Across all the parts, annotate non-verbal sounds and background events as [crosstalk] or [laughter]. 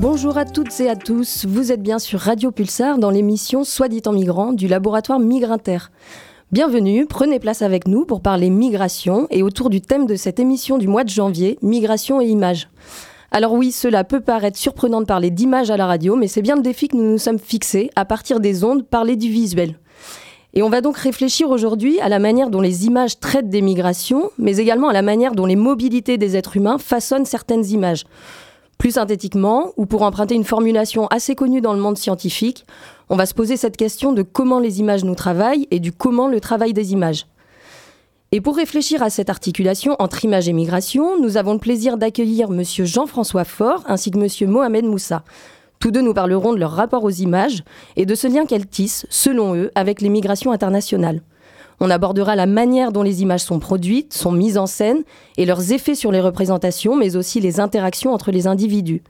Bonjour à toutes et à tous, vous êtes bien sur Radio Pulsar dans l'émission Soit dit en migrant du laboratoire Migrinter. Bienvenue, prenez place avec nous pour parler migration et autour du thème de cette émission du mois de janvier, migration et images. Alors oui, cela peut paraître surprenant de parler d'images à la radio, mais c'est bien le défi que nous nous sommes fixés, à partir des ondes, parler du visuel. Et on va donc réfléchir aujourd'hui à la manière dont les images traitent des migrations, mais également à la manière dont les mobilités des êtres humains façonnent certaines images. Plus synthétiquement, ou pour emprunter une formulation assez connue dans le monde scientifique, on va se poser cette question de comment les images nous travaillent et du comment le travail des images. Et pour réfléchir à cette articulation entre images et migration, nous avons le plaisir d'accueillir M. Jean-François Faure ainsi que M. Mohamed Moussa. Tous deux nous parleront de leur rapport aux images et de ce lien qu'elles tissent, selon eux, avec les migrations internationales. On abordera la manière dont les images sont produites, sont mises en scène et leurs effets sur les représentations, mais aussi les interactions entre les individus.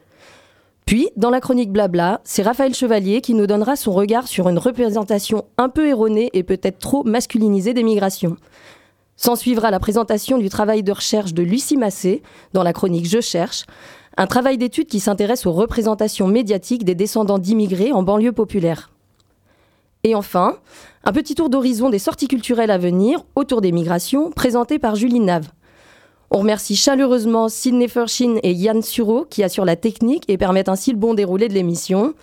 Puis, dans la chronique Blabla, c'est Raphaël Chevalier qui nous donnera son regard sur une représentation un peu erronée et peut-être trop masculinisée des migrations. S'en suivra la présentation du travail de recherche de Lucie Massé dans la chronique Je cherche, un travail d'étude qui s'intéresse aux représentations médiatiques des descendants d'immigrés en banlieue populaire. Et enfin, un petit tour d'horizon des sorties culturelles à venir autour des migrations, présenté par Julie Nave. On remercie chaleureusement Sidney Furshin et Yann Sureau qui assurent la technique et permettent ainsi le bon déroulé de l'émission.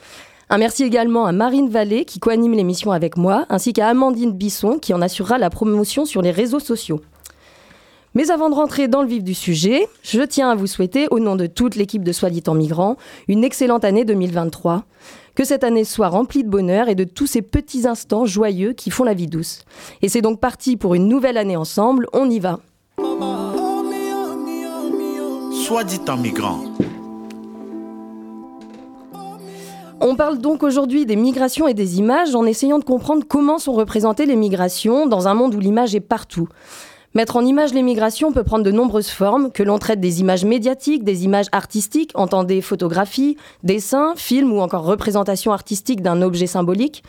Un merci également à Marine Vallée qui coanime l'émission avec moi, ainsi qu'à Amandine Bisson qui en assurera la promotion sur les réseaux sociaux. Mais avant de rentrer dans le vif du sujet, je tiens à vous souhaiter, au nom de toute l'équipe de Soit dit en migrant, une excellente année 2023. Que cette année soit remplie de bonheur et de tous ces petits instants joyeux qui font la vie douce. Et c'est donc parti pour une nouvelle année ensemble, on y va. Soit dit en migrant. On parle donc aujourd'hui des migrations et des images en essayant de comprendre comment sont représentées les migrations dans un monde où l'image est partout. Mettre en image les migrations peut prendre de nombreuses formes, que l'on traite des images médiatiques, des images artistiques, entendez photographie, dessins, films ou encore représentation artistique d'un objet symbolique,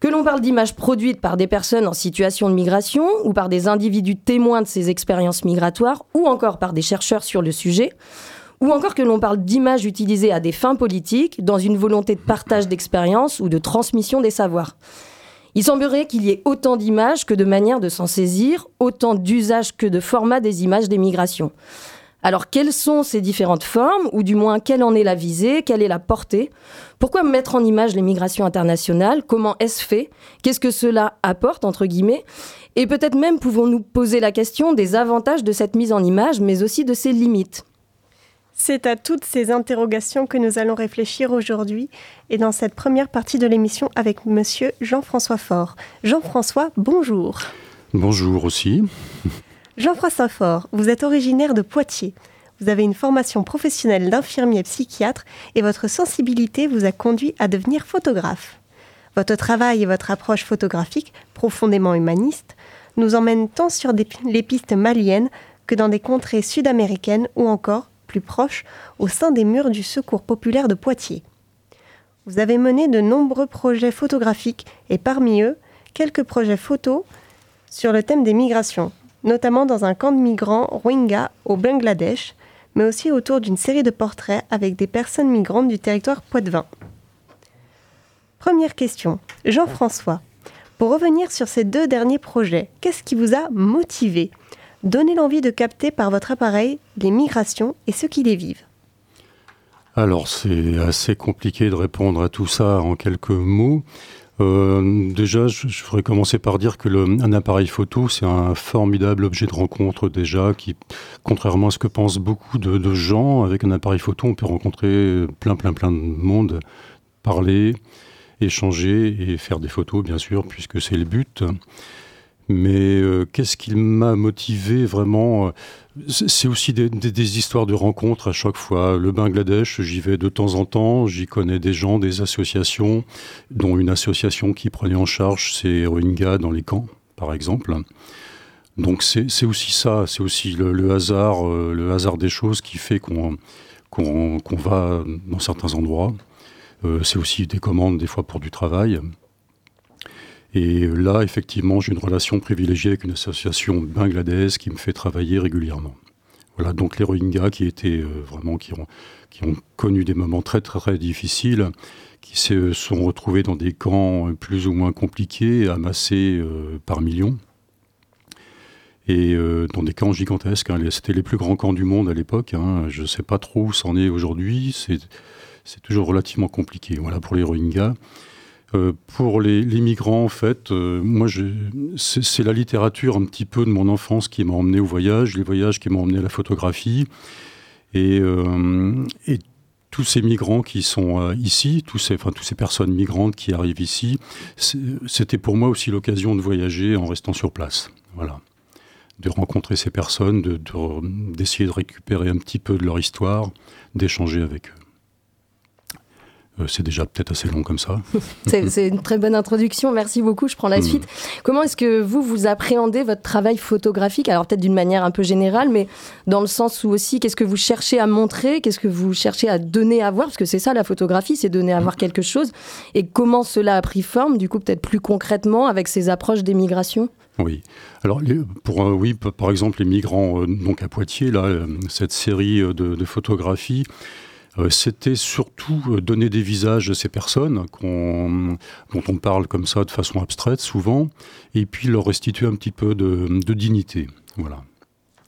que l'on parle d'images produites par des personnes en situation de migration ou par des individus témoins de ces expériences migratoires ou encore par des chercheurs sur le sujet, ou encore que l'on parle d'images utilisées à des fins politiques dans une volonté de partage d'expériences ou de transmission des savoirs. Il semblerait qu'il y ait autant d'images que de manières de s'en saisir, autant d'usages que de formats des images des migrations. Alors quelles sont ces différentes formes, ou du moins quelle en est la visée, quelle est la portée? Pourquoi mettre en image les migrations internationales? Comment est-ce fait? Qu'est-ce que cela apporte, entre guillemets? Et peut-être même pouvons-nous poser la question des avantages de cette mise en image, mais aussi de ses limites. C'est à toutes ces interrogations que nous allons réfléchir aujourd'hui et dans cette première partie de l'émission avec monsieur Jean-François Faure. Jean-François, bonjour. Bonjour aussi. Jean-François Faure, vous êtes originaire de Poitiers. Vous avez une formation professionnelle d'infirmier psychiatre et votre sensibilité vous a conduit à devenir photographe. Votre travail et votre approche photographique, profondément humaniste, nous emmènent tant sur les pistes maliennes que dans des contrées sud-américaines ou encore plus proche, au sein des murs du Secours populaire de Poitiers. Vous avez mené de nombreux projets photographiques et parmi eux, quelques projets photos sur le thème des migrations, notamment dans un camp de migrants Rohingya au Bangladesh, mais aussi autour d'une série de portraits avec des personnes migrantes du territoire poitevin. Première question, Jean-François. Pour revenir sur ces deux derniers projets, qu'est-ce qui vous a motivé Donnez l'envie de capter par votre appareil les migrations et ceux qui les vivent. Alors c'est assez compliqué de répondre à tout ça en quelques mots. Euh, déjà, je, voudrais commencer par dire que un appareil photo, c'est un formidable objet de rencontre déjà, qui, contrairement à ce que pensent beaucoup de, gens, avec un appareil photo, on peut rencontrer plein, plein, plein de monde, parler, échanger et faire des photos, bien sûr, puisque c'est le but. Mais qu'est-ce qui m'a motivé vraiment C'est aussi des, histoires de rencontres à chaque fois. Le Bangladesh, j'y vais de temps en temps, j'y connais des gens, des associations, dont une association qui prenait en charge ces Rohingyas dans les camps, par exemple. Donc c'est aussi ça, c'est aussi le, hasard, euh, le hasard des choses qui fait qu'on va dans certains endroits. Euh, c'est aussi des commandes des fois pour du travail. Et là, effectivement, j'ai une relation privilégiée avec une association bangladesh qui me fait travailler régulièrement. Voilà, donc les Rohingyas qui étaient euh, vraiment qui ont, qui ont connu des moments très très, difficiles, qui se sont retrouvés dans des camps plus ou moins compliqués, amassés par millions et euh, dans des camps gigantesques. Hein. C'était les plus grands camps du monde à l'époque. Hein. Je ne sais pas trop où c'en est aujourd'hui. C'est toujours relativement compliqué. Voilà pour les Rohingyas. Euh, pour les, migrants, en fait, euh, moi, c'est la littérature un petit peu de mon enfance qui m'a emmené au voyage, les voyages qui m'ont emmené à la photographie. Et, et tous ces migrants qui sont ici, tous ces, toutes ces personnes migrantes qui arrivent ici, c'était pour moi aussi l'occasion de voyager en restant sur place. Voilà de rencontrer ces personnes, d'essayer de, de, récupérer un petit peu de leur histoire, d'échanger avec eux. Euh, c'est déjà peut-être assez long comme ça. [laughs] c'est une très bonne introduction, merci beaucoup, je prends la hmm. suite. Comment est-ce que vous, vous appréhendez votre travail photographique? Alors peut-être d'une manière un peu générale, mais dans le sens où aussi, qu'est-ce que vous cherchez à montrer? Qu'est-ce que vous cherchez à donner à voir? Parce que c'est ça la photographie, c'est donner à voir hmm. quelque chose. Et comment cela a pris forme, du coup peut-être plus concrètement, avec ces approches des migrations oui. Alors, pour, euh, oui, par exemple, les migrants euh, donc à Poitiers, là, cette série de, de photographies, c'était surtout euh, donner des visages à ces personnes dont on parle comme ça de façon abstraite souvent, et puis leur restituer un petit peu de, de dignité. Voilà.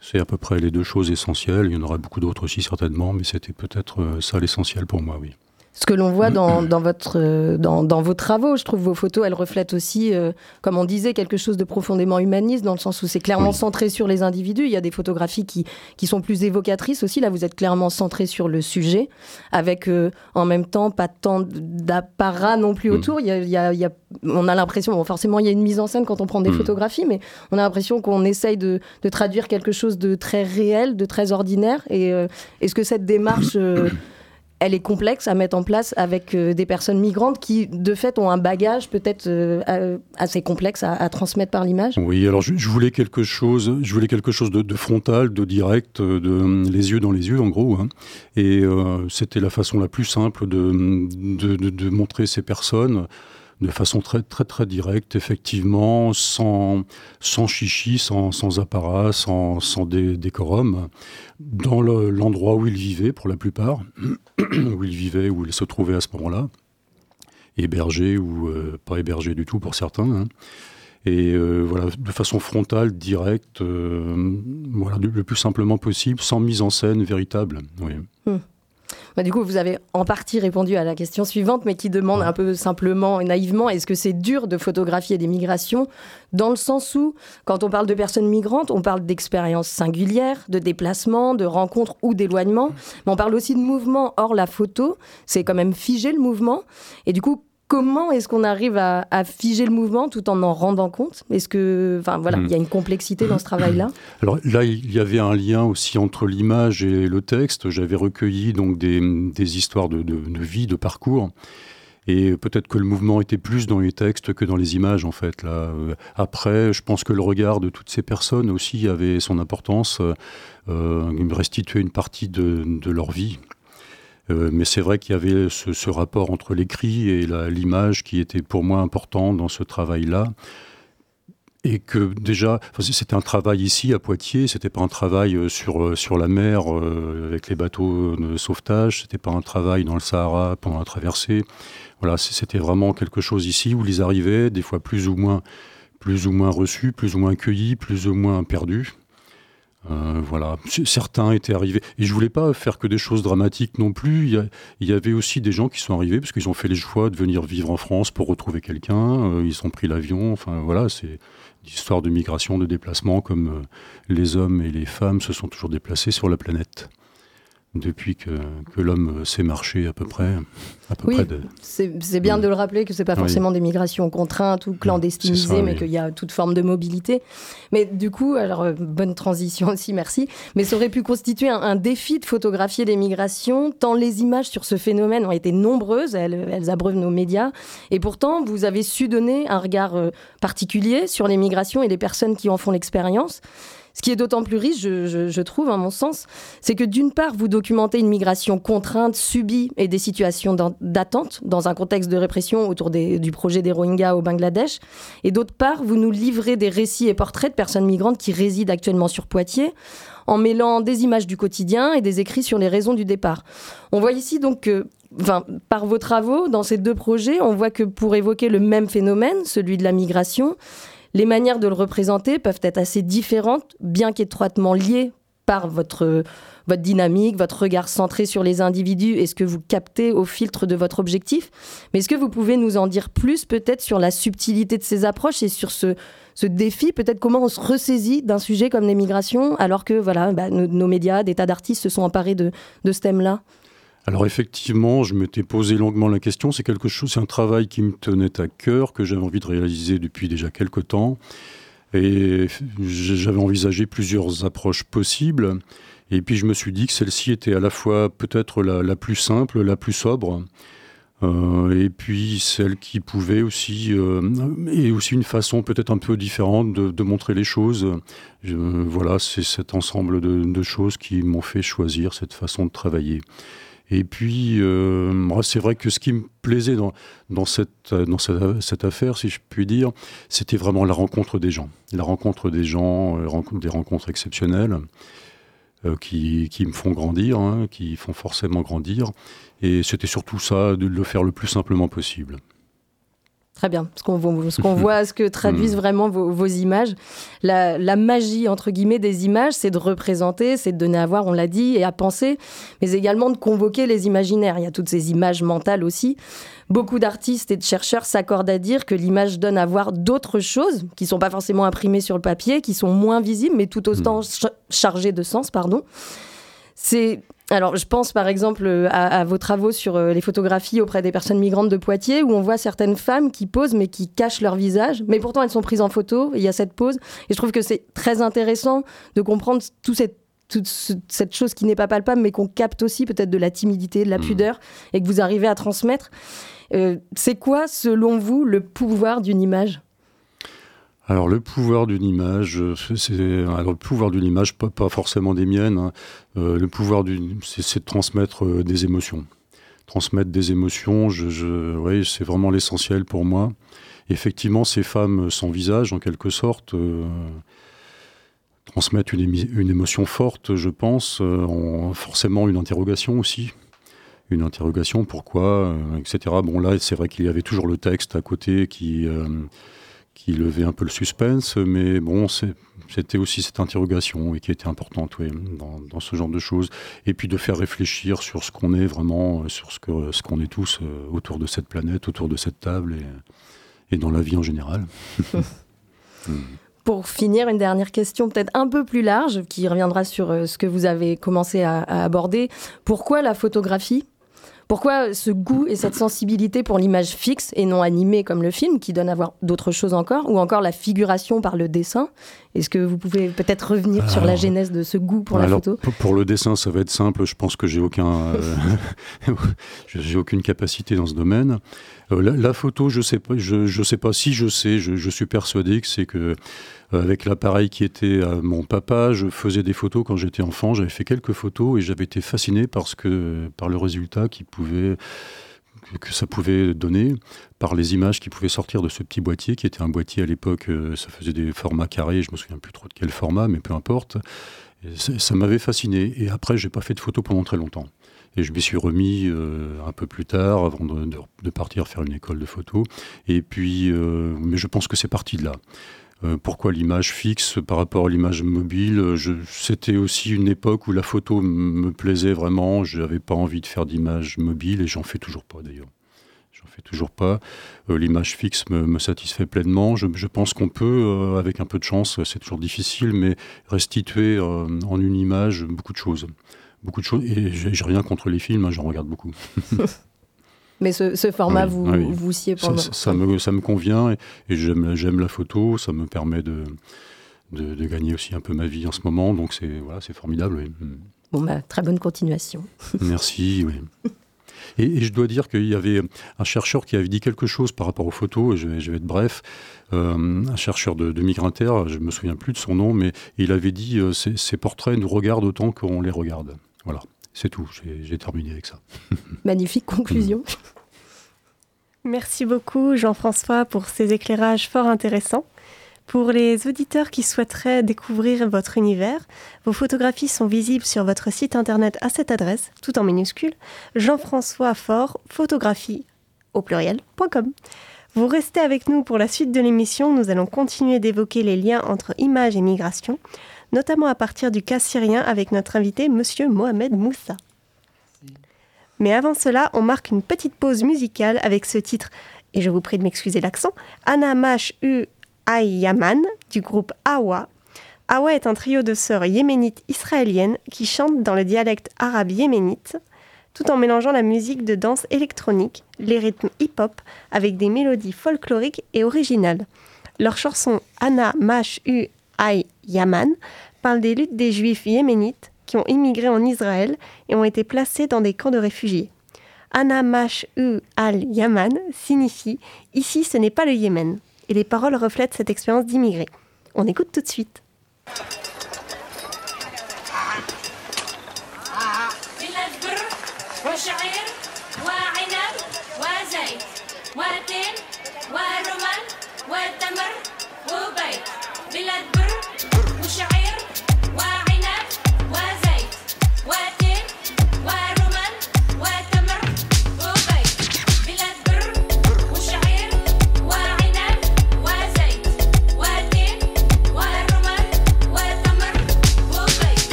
C'est à peu près les deux choses essentielles. Il y en aura beaucoup d'autres aussi certainement, mais c'était peut-être euh, ça l'essentiel pour moi, oui ce que l'on voit dans, dans votre, euh, dans, dans, vos travaux. Je trouve vos photos, elles reflètent aussi, euh, comme on disait, quelque chose de profondément humaniste, dans le sens où c'est clairement centré sur les individus. Il y a des photographies qui, qui sont plus évocatrices aussi. Là, vous êtes clairement centré sur le sujet, avec euh, en même temps pas tant d'apparat non plus mm. autour. Il y a, il y a, on a l'impression, bon, forcément, il y a une mise en scène quand on prend des mm. photographies, mais on a l'impression qu'on essaye de, de, traduire quelque chose de très réel, de très ordinaire. Et est-ce que cette démarche elle est complexe à mettre en place avec euh, des personnes migrantes qui, de fait, ont un bagage peut-être euh, assez complexe à, transmettre par l'image. Oui, alors je, voulais quelque chose, je voulais quelque chose de, frontal, de direct, de les yeux dans les yeux, en gros. Hein. Et euh, c'était la façon la plus simple de, de montrer ces personnes de façon très très très directe, effectivement, sans, sans chichi, sans, sans apparat, sans, sans décorum, dans l'endroit où il vivait pour la plupart, [clears throat] où il vivait, où il se trouvait à ce moment-là, hébergé ou euh, pas hébergé du tout pour certains. Hein. Et euh, voilà, de façon frontale, directe, euh, voilà, le plus simplement possible, sans mise en scène véritable. Oui. Hum. Bah, du coup, vous avez en partie répondu à la question suivante, mais qui demande un peu simplement et naïvement est-ce que c'est dur de photographier des migrations Dans le sens où, quand on parle de personnes migrantes, on parle d'expériences singulières, de déplacements, de rencontres ou d'éloignements, mais on parle aussi de mouvements. Or, la photo, c'est quand même figer le mouvement. Et du coup, comment est-ce qu'on arrive à, figer le mouvement tout en en rendant compte? Est-ce que, enfin voilà, il y a une complexité dans ce travail-là? [clears throat] Alors là, il y avait un lien aussi entre l'image et le texte. J'avais recueilli donc des, histoires de, vie, de parcours. Et peut-être que le mouvement était plus dans les textes que dans les images, en fait. Là. Après, je pense que le regard de toutes ces personnes aussi avait son importance. Euh, me restituait une partie de leur vie. Euh, mais c'est vrai qu'il y avait ce, rapport entre l'écrit et l'image qui était pour moi important dans ce travail-là. Et que déjà, c'était un travail ici à Poitiers, c'était pas un travail euh, sur, euh, sur la mer avec les bateaux de sauvetage, c'était pas un travail dans le Sahara pendant la traversée. Voilà, c'était vraiment quelque chose ici où ils arrivaient, des fois plus ou moins, plus ou moins reçus, plus ou moins accueillis, plus ou moins perdus. Euh, voilà, certains étaient arrivés. Et je voulais pas faire que des choses dramatiques non plus. Il y, avait aussi des gens qui sont arrivés parce qu'ils ont fait les choix de venir vivre en France pour retrouver quelqu'un. Euh, ils ont pris l'avion. Enfin voilà, c'est l'histoire de migration, de déplacement, comme euh, les hommes et les femmes se sont toujours déplacés sur la planète. Depuis que, que l'homme sait marcher à peu près. À peu oui, près de... c'est bien de le rappeler que ce n'est pas forcément des migrations contraintes ou clandestinisées, mais qu'il y a toute forme de mobilité. Mais du coup, alors euh, bonne transition aussi, merci. Mais ça aurait pu constituer un, défi de photographier les migrations, tant les images sur ce phénomène ont été nombreuses, elles, elles abreuvent nos médias. Et pourtant, vous avez su donner un regard euh, particulier sur les migrations et les personnes qui en font l'expérience. Ce qui est d'autant plus riche, je, trouve, à mon sens, c'est que d'une part, vous documentez une migration contrainte, subie et des situations d'attente dans un contexte de répression autour du projet des Rohingyas au Bangladesh. Et d'autre part, vous nous livrez des récits et portraits de personnes migrantes qui résident actuellement sur Poitiers en mêlant des images du quotidien et des écrits sur les raisons du départ. On voit ici donc que par vos travaux, dans ces deux projets, on voit que pour évoquer le même phénomène, celui de la migration, les manières de le représenter peuvent être assez différentes, bien qu'étroitement liées par votre, votre dynamique, votre regard centré sur les individus et ce que vous captez au filtre de votre objectif. Mais est-ce que vous pouvez nous en dire plus peut-être sur la subtilité de ces approches et sur ce, ce défi, peut-être comment on se ressaisit d'un sujet comme les migrations alors que voilà, bah, nos, médias, des tas d'artistes se sont emparés de, de ce thème-là? Alors effectivement, je m'étais posé longuement la question. C'est quelque chose, c'est un travail qui me tenait à cœur, que j'avais envie de réaliser depuis déjà quelques temps. Et j'avais envisagé plusieurs approches possibles. Et puis je me suis dit que celle-ci était à la fois peut-être la, plus simple, la plus sobre, euh, et puis celle qui pouvait aussi, euh, et aussi une façon peut-être un peu différente de, montrer les choses. voilà, c'est cet ensemble de choses qui m'ont fait choisir cette façon de travailler. Et puis, euh, c'est vrai que ce qui me plaisait dans, cette, dans cette, affaire, si je puis dire, c'était vraiment la rencontre des gens. La rencontre des gens, euh, des rencontres exceptionnelles euh, qui, qui, me font grandir, hein, qui font forcément grandir. Et c'était surtout ça, de le faire le plus simplement possible. Très bien, ce qu'on [laughs] voit, ce que traduisent mm. vraiment vos, images. La, magie, entre guillemets, des images, c'est de représenter, c'est de donner à voir, on l'a dit, et à penser, mais également de convoquer les imaginaires. Il y a toutes ces images mentales aussi. Beaucoup d'artistes et de chercheurs s'accordent à dire que l'image donne à voir d'autres choses qui ne sont pas forcément imprimées sur le papier, qui sont moins visibles, mais tout autant mm. chargées de sens, pardon. C'est alors, je pense par exemple à, vos travaux sur euh, les photographies auprès des personnes migrantes de Poitiers, où on voit certaines femmes qui posent mais qui cachent leur visage, mais pourtant elles sont prises en photo. il y a cette pose, et je trouve que c'est très intéressant de comprendre tout cette toute cette chose qui n'est pas palpable, mais qu'on capte aussi peut-être de la timidité, de la mmh. pudeur, et que vous arrivez à transmettre. Euh, c'est quoi, selon vous, le pouvoir d'une image? Alors le pouvoir d'une image, c'est le pouvoir d'une image, pas, forcément des miennes. Hein. Euh, le pouvoir c'est de transmettre euh, des émotions, transmettre des émotions. C'est vraiment l'essentiel pour moi. Effectivement, ces femmes sans visage, en quelque sorte, euh, transmettent une, émotion forte, je pense, forcément une interrogation aussi une interrogation, pourquoi, etc. Bon là, c'est vrai qu'il y avait toujours le texte à côté qui, qui levait un peu le suspense, mais bon, c'était aussi cette interrogation et qui était importante dans, ce genre de choses. Et puis de faire réfléchir sur ce qu'on est vraiment, euh, sur ce qu'on est tous euh, autour de cette planète, autour de cette table et, et dans la vie en général. [laughs] [laughs] Pour finir, une dernière question peut-être un peu plus large, qui reviendra sur euh, ce que vous avez commencé à aborder. Pourquoi la photographie? Pourquoi ce goût et cette sensibilité pour l'image fixe et non animée comme le film, qui donne à voir d'autres choses encore, ou encore la figuration par le dessin? Est-ce que vous pouvez peut-être revenir sur la genèse de ce goût pour la photo? pour, le dessin, ça va être simple. Je pense que j'ai aucun, euh, [laughs] j'ai aucune capacité dans ce domaine. Euh, la, photo, je sais pas, je, je sais pas si je sais. Je, je suis persuadé que c'est que avec l'appareil qui était à mon papa, je faisais des photos quand j'étais enfant. J'avais fait quelques photos et j'avais été fasciné parce que, par le résultat qui pouvait que ça pouvait donner par les images qui pouvaient sortir de ce petit boîtier qui était un boîtier à l'époque, euh, ça faisait des formats carrés, je me souviens plus trop de quel format, mais peu importe. ça, m'avait fasciné. Et après, j'ai pas fait de photos pendant très longtemps. Et je m'y suis remis euh, un peu plus tard, avant de, partir faire une école de photo. Et puis, mais je pense que c'est parti de là. Euh, pourquoi l'image fixe par rapport à l'image mobile? C'était aussi une époque où la photo me plaisait vraiment. Je n'avais pas envie de faire d'image mobile et j'en fais toujours pas d'ailleurs. J'en fais toujours pas. Euh, l'image fixe me, satisfait pleinement. Je, pense qu'on peut, euh, avec un peu de chance, c'est toujours difficile, mais restituer en une image beaucoup de choses beaucoup de choses. Et j'ai rien contre les films, hein, j'en regarde beaucoup. [laughs] Mais ce, format, vous, vous sied pendant... Ça, ça, me, ça me convient et, et j'aime la photo, ça me permet de, de, gagner aussi un peu ma vie en ce moment, donc c'est voilà, formidable. Bon, bah, très bonne continuation. [laughs] Merci, oui. Et, je dois dire qu'il y avait un chercheur qui avait dit quelque chose par rapport aux photos, et je vais, je vais être bref, euh, un chercheur de, de Migrinter, je ne me souviens plus de son nom, mais il avait dit euh, ces, portraits nous regardent autant qu'on les regarde. Voilà, c'est tout, j'ai terminé avec ça. [laughs] Magnifique conclusion. Merci beaucoup Jean-François pour ces éclairages fort intéressants. Pour les auditeurs qui souhaiteraient découvrir votre univers, vos photographies sont visibles sur votre site internet à cette adresse, tout en minuscule, Jean-François Fort, photographie au pluriel.com. Vous restez avec nous pour la suite de l'émission. Nous allons continuer d'évoquer les liens entre images et migration, notamment à partir du cas syrien avec notre invité, Monsieur Mohamed Moussa. Mais avant cela, on marque une petite pause musicale avec ce titre, et je vous prie de m'excuser l'accent, Anna Mash U Yaman du groupe Awa. Awa est un trio de sœurs yéménites israéliennes qui chantent dans le dialecte arabe yéménite tout en mélangeant la musique de danse électronique, les rythmes hip-hop avec des mélodies folkloriques et originales. Leur chanson Anna Mash U Ay Yaman parle des luttes des juifs yéménites qui immigré en Israël et ont été placés dans des camps de réfugiés. Anamash U al Yaman signifie Ici ce n'est pas le Yémen. Et les paroles reflètent cette expérience d'immigrés. On écoute tout de suite.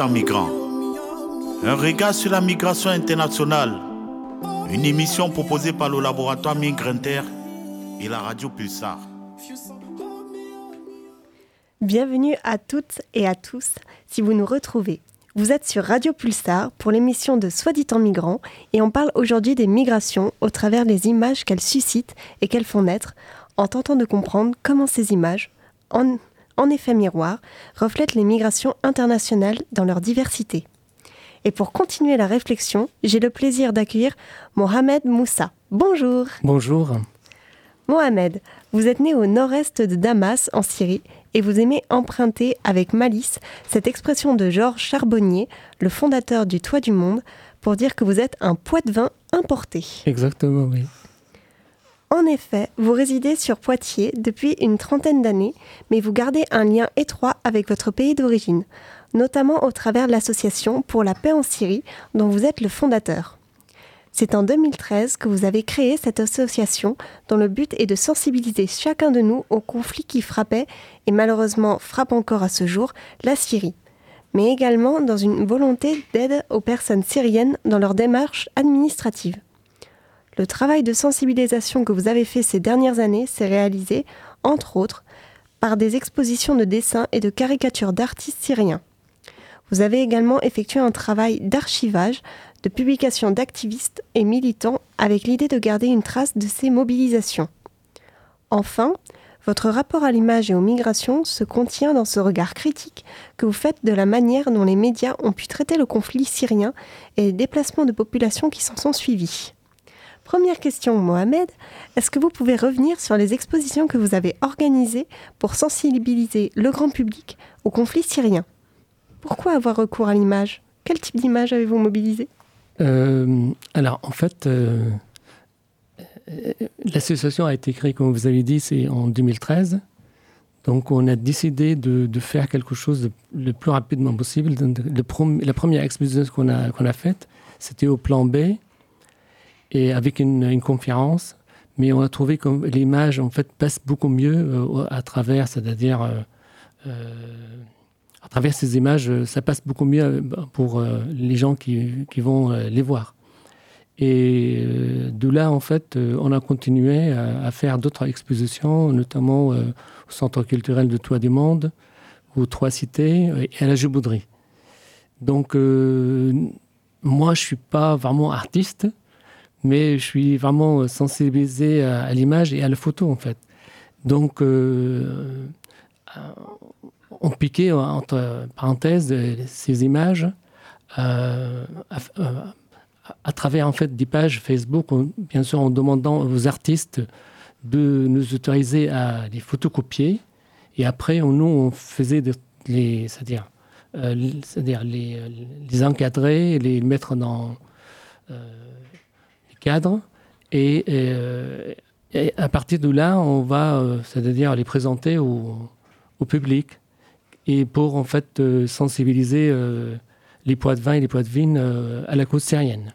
En migrant, un regard sur la migration internationale, une émission proposée par le laboratoire Migrinter et la radio Pulsar. Bienvenue à toutes et à tous si vous nous retrouvez. Vous êtes sur Radio Pulsar pour l'émission de Soit dit en migrant et on parle aujourd'hui des migrations au travers des images qu'elles suscitent et qu'elles font naître en tentant de comprendre comment ces images, en, en effet miroir, reflètent les migrations internationales dans leur diversité. Et pour continuer la réflexion, j'ai le plaisir d'accueillir Mohamed Moussa. Bonjour. Bonjour. Mohamed, vous êtes né au nord-est de Damas, en Syrie, et vous aimez emprunter avec malice cette expression de Georges Charbonnier, le fondateur du Toit du Monde, pour dire que vous êtes un Poitevin importé. Exactement, oui. En effet, vous résidez sur Poitiers depuis une trentaine d'années, mais vous gardez un lien étroit avec votre pays d'origine, notamment au travers de l'association pour la paix en Syrie, dont vous êtes le fondateur. C'est en 2013 que vous avez créé cette association dont le but est de sensibiliser chacun de nous au conflit qui frappait, et malheureusement frappe encore à ce jour, la Syrie, mais également dans une volonté d'aide aux personnes syriennes dans leur démarche administrative. Le travail de sensibilisation que vous avez fait ces dernières années s'est réalisé, entre autres, par des expositions de dessins et de caricatures d'artistes syriens. Vous avez également effectué un travail d'archivage de publications d'activistes et militants avec l'idée de garder une trace de ces mobilisations. Enfin, votre rapport à l'image et aux migrations se contient dans ce regard critique que vous faites de la manière dont les médias ont pu traiter le conflit syrien et les déplacements de populations qui s'en sont suivis. Première question, Mohamed, est-ce que vous pouvez revenir sur les expositions que vous avez organisées pour sensibiliser le grand public au conflit syrien? Pourquoi avoir recours à l'image? Quel type d'image avez-vous mobilisé? Euh, alors, en fait, euh, l'association a été créée, comme vous avez dit, c'est en 2013. Donc, on a décidé de, faire quelque chose le plus rapidement possible. la première exposition qu'on a, qu'on a faite, c'était au plan B, et avec une, conférence. Mais on a trouvé que l'image, en fait, passe beaucoup mieux euh, à travers, c'est-à-dire à travers ces images, euh, ça passe beaucoup mieux euh, pour euh, les gens qui, vont les voir. Et de là, en fait, on a continué à, faire d'autres expositions, notamment au Centre culturel de Toit des Mondes, aux Trois Cités et à la Jubauderie. Donc, moi, je ne suis pas vraiment artiste, mais je suis vraiment sensibilisé à, l'image et à la photo, en fait. Donc, on piquait entre parenthèses ces images euh, à, travers en fait des pages Facebook, bien sûr en demandant aux artistes de nous autoriser à les photocopier. Et après, on, nous, on faisait les, c'est-à-dire, euh, c'est-à-dire les, encadrer, les mettre dans euh, cadres. Et, et, à partir de là, on va, c'est-à-dire les présenter au, public et pour en fait euh, sensibiliser euh, les poids de vin et les poids de vigne euh, à la cause syrienne.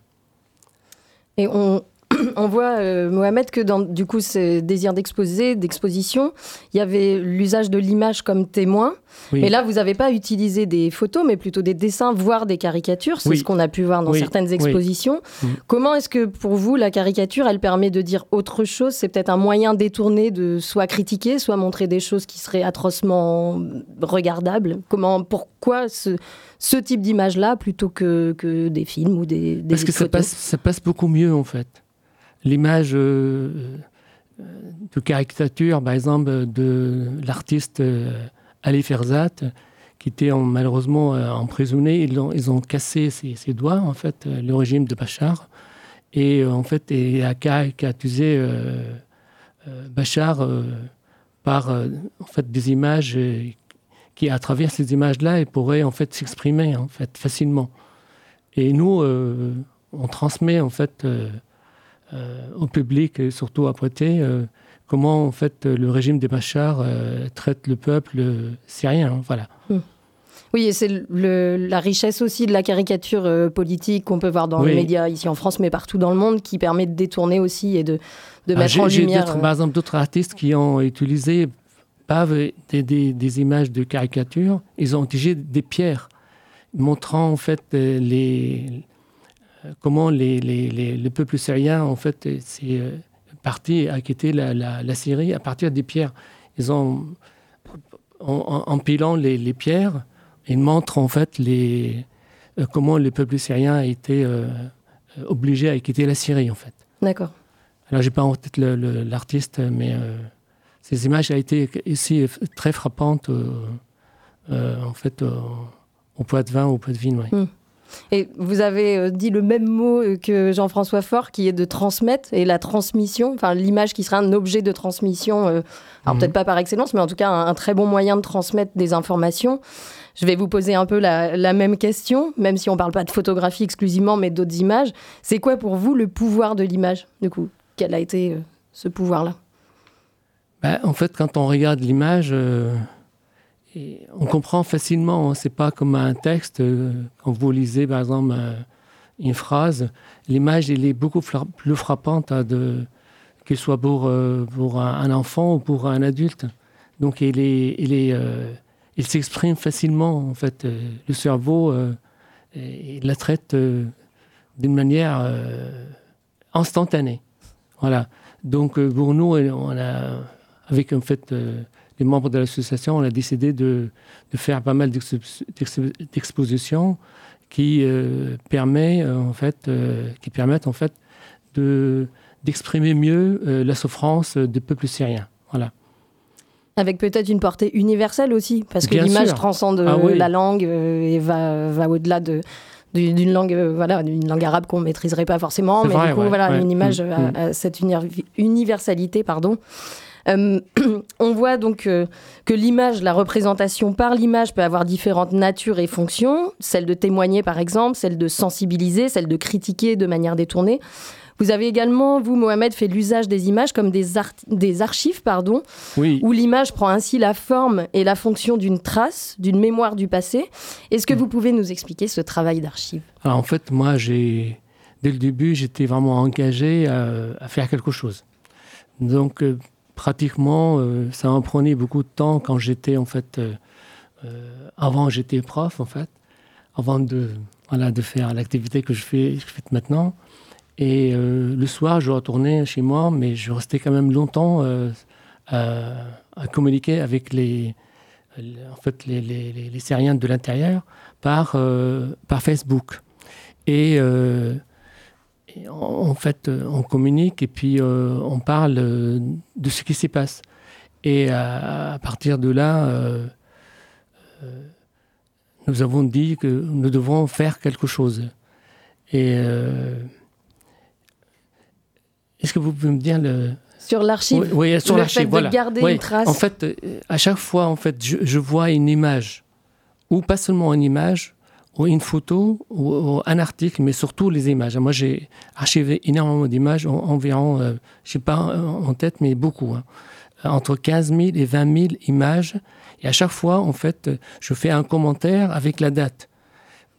Et on, [clears throat] on voit, euh, Mohamed, que dans du coup ce désir d'exposer, d'exposition, il y avait l'usage de l'image comme témoin. Mais là, vous n'avez pas utilisé des photos, mais plutôt des dessins, voire des caricatures. C'est ce qu'on a pu voir dans certaines expositions. Mm. Comment est-ce que pour vous, la caricature, elle permet de dire autre chose? C'est peut-être un moyen détourné de soit critiquer, soit montrer des choses qui seraient atrocement regardables? Comment, pourquoi ce, ce type d'image-là plutôt que, que, des films ou des, des Parce que ça passe, ça passe beaucoup mieux, en fait l'image euh, de caricature, par exemple, de l'artiste euh, Ali Ferzat, qui était malheureusement euh, emprisonné. Ils ont, ils ont cassé ses, doigts, en fait, le régime de Bachar. Et en fait, il a accusé Bachar par en fait, des images qui, à travers ces images-là, il pourrait en fait s'exprimer en fait facilement. Et nous, on transmet en fait euh, au public, et surtout à Poitiers, euh, comment en fait le régime des Bachar euh, traite le peuple syrien. Hein, voilà. Hmm. Oui, et c'est la richesse aussi de la caricature politique qu'on peut voir dans les médias ici en France, mais partout dans le monde, qui permet de détourner aussi et de, de ah, mettre en lumière. Par exemple, d'autres artistes qui ont utilisé pas des, des, images de caricature, ils ont utilisé des pierres. montrant en fait les, comment les, les, le peuple syrien en fait s'est parti à quitter la, la, Syrie à partir des pierres. Ils ont en, empilant les, les, pierres, ils montrent en fait les, comment le peuple syrien a été obligé à quitter la Syrie en fait. D'accord. Alors j'ai pas en tête l'artiste, mais ces images ont été ici très frappantes, euh, euh, en fait, euh, au poids de vin, au poids de vigne. Et vous avez dit le même mot que Jean-François Faure, qui est de transmettre et la transmission, enfin l'image qui sera un objet de transmission, alors hmm. peut-être pas par excellence, mais en tout cas un, très bon moyen de transmettre des informations. Je vais vous poser un peu la, la même question, même si on ne parle pas de photographie exclusivement, mais d'autres images. C'est quoi pour vous le pouvoir de l'image, du coup Quel a été ce pouvoir-là? Bah, en fait, quand on regarde l'image, euh, on comprend facilement. Hein. C'est pas comme un texte. Euh, quand vous lisez, par exemple, euh, une phrase, l'image, elle est beaucoup plus frappante hein, soit pour, pour un, enfant ou pour un adulte. Donc, il est, est, il s'exprime facilement. En fait, le cerveau, il la traite d'une manière instantanée. Voilà. Donc, pour nous, on a avec en fait euh, les membres de l'association, on a décidé de, de faire pas mal d'expositions qui euh, permet euh, en fait qui permettent en fait de d'exprimer mieux la souffrance des peuples syriens. Voilà. Avec peut-être une portée universelle aussi, parce que l'image transcende ah la langue et va, va au-delà de, d'une langue voilà d'une langue arabe qu'on maîtriserait pas forcément mais du coup voilà une image mm, mm. a, cette universalité pardon euh, [clears throat] on voit donc euh, que l'image, la représentation par l'image peut avoir différentes natures et fonctions, celle de témoigner par exemple, celle de sensibiliser, celle de critiquer de manière détournée. Vous avez également, vous, Mohamed, fait l'usage des images comme des, des archives, pardon, où l'image prend ainsi la forme et la fonction d'une trace, d'une mémoire du passé. Est-ce que mm. vous pouvez nous expliquer ce travail d'archive En fait, moi, j'ai, dès le début, j'étais vraiment engagé à, faire quelque chose. Donc, euh, pratiquement, euh, ça en prenait beaucoup de temps quand j'étais en fait. Euh, euh, avant, j'étais prof en fait, avant de, faire l'activité que je fais, maintenant. Et le soir, je retournais chez moi, mais je restais quand même longtemps à, communiquer avec les, en fait, les, les Syriens de l'intérieur par, par Facebook. Et en fait, euh, on communique et puis euh, on parle euh, de ce qui s'y passe. Et à, partir de là, nous avons dit que nous devons faire quelque chose. Et est-ce que vous pouvez me dire le sur l'archive Oui, sur l'archive. Voilà. Une trace. En fait, à chaque fois, en fait, je, je vois une image, ou pas seulement une image, ou une photo ou, un article, mais surtout les images. Moi, j'ai archivé énormément d'images, environ, euh, je ne sais pas en tête, mais beaucoup. Hein. Entre 15 000 et 20 000 images. Et à chaque fois, en fait, je fais un commentaire avec la date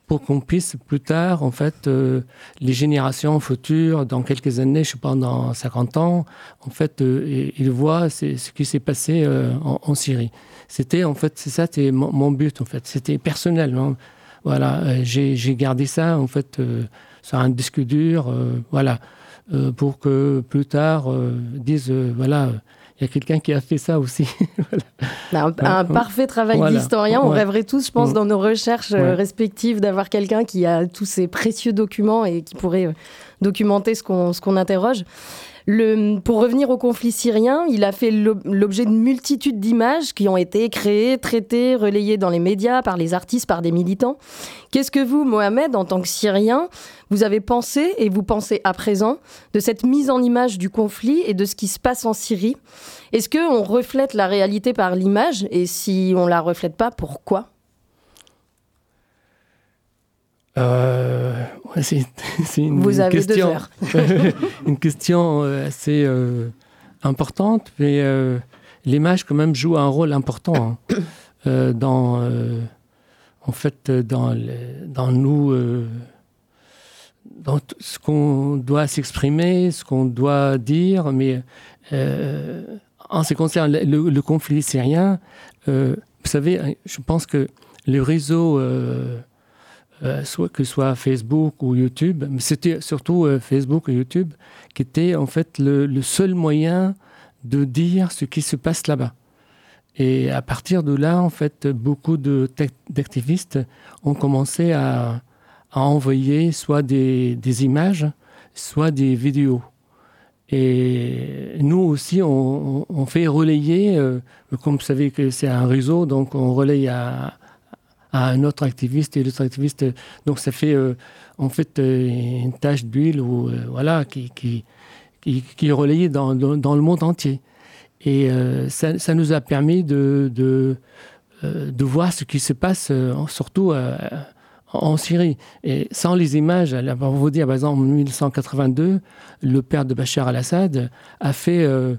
pour qu'on puisse plus tard, en fait, euh, les générations futures, dans quelques années, je sais pas, dans 50 ans, en fait, euh, ils voient ce qui s'est passé en, Syrie. C'était, en fait, c'est ça, c'était mon, but, en fait. C'était personnel. Hein. Voilà, euh, j'ai gardé ça en fait euh, sur un disque dur, euh, voilà, pour que plus tard disent voilà il y a quelqu'un qui a fait ça aussi. [laughs] un, parfait travail d'historien. On rêverait tous, je pense, dans nos recherches respectives, d'avoir quelqu'un qui a tous ces précieux documents et qui pourrait documenter ce qu'on interroge pour revenir au conflit syrien, il a fait l'objet de multitudes d'images qui ont été créées, traitées, relayées dans les médias par les artistes, par des militants. Qu'est-ce que vous, Mohamed, en tant que Syrien, vous avez pensé et vous pensez à présent de cette mise en image du conflit et de ce qui se passe en Syrie? Est-ce qu'on reflète la réalité par l'image? Et si on la reflète pas, pourquoi? Euh, [laughs] c'est, une, Vous avez question, [laughs] une question euh, assez euh, importante, mais euh, l'image quand même joue un rôle important hein. dans, en fait, dans, dans nous, dans ce qu'on doit s'exprimer, ce qu'on doit dire, mais en ce qui concerne le, le conflit syrien, vous savez, je pense que le réseau soit que ce soit Facebook ou YouTube, mais c'était surtout Facebook et YouTube qui étaient en fait le, seul moyen de dire ce qui se passe là-bas. Et à partir de là, en fait, beaucoup d'activistes ont commencé à, envoyer soit des, images, soit des vidéos. Et nous aussi, on, fait relayer, euh, comme vous savez que c'est un réseau, donc on relaye à, un autre activiste et l'autre activiste. Donc ça fait euh, en fait euh, une tache d'huile ou voilà qui, qui, qui, est relayée dans, dans, le monde entier. Et ça, ça, nous a permis de, de, de, voir ce qui se passe, surtout en Syrie. Et sans les images, pour vous dire, par exemple, en 1982, le père de Bachar al-Assad a fait euh,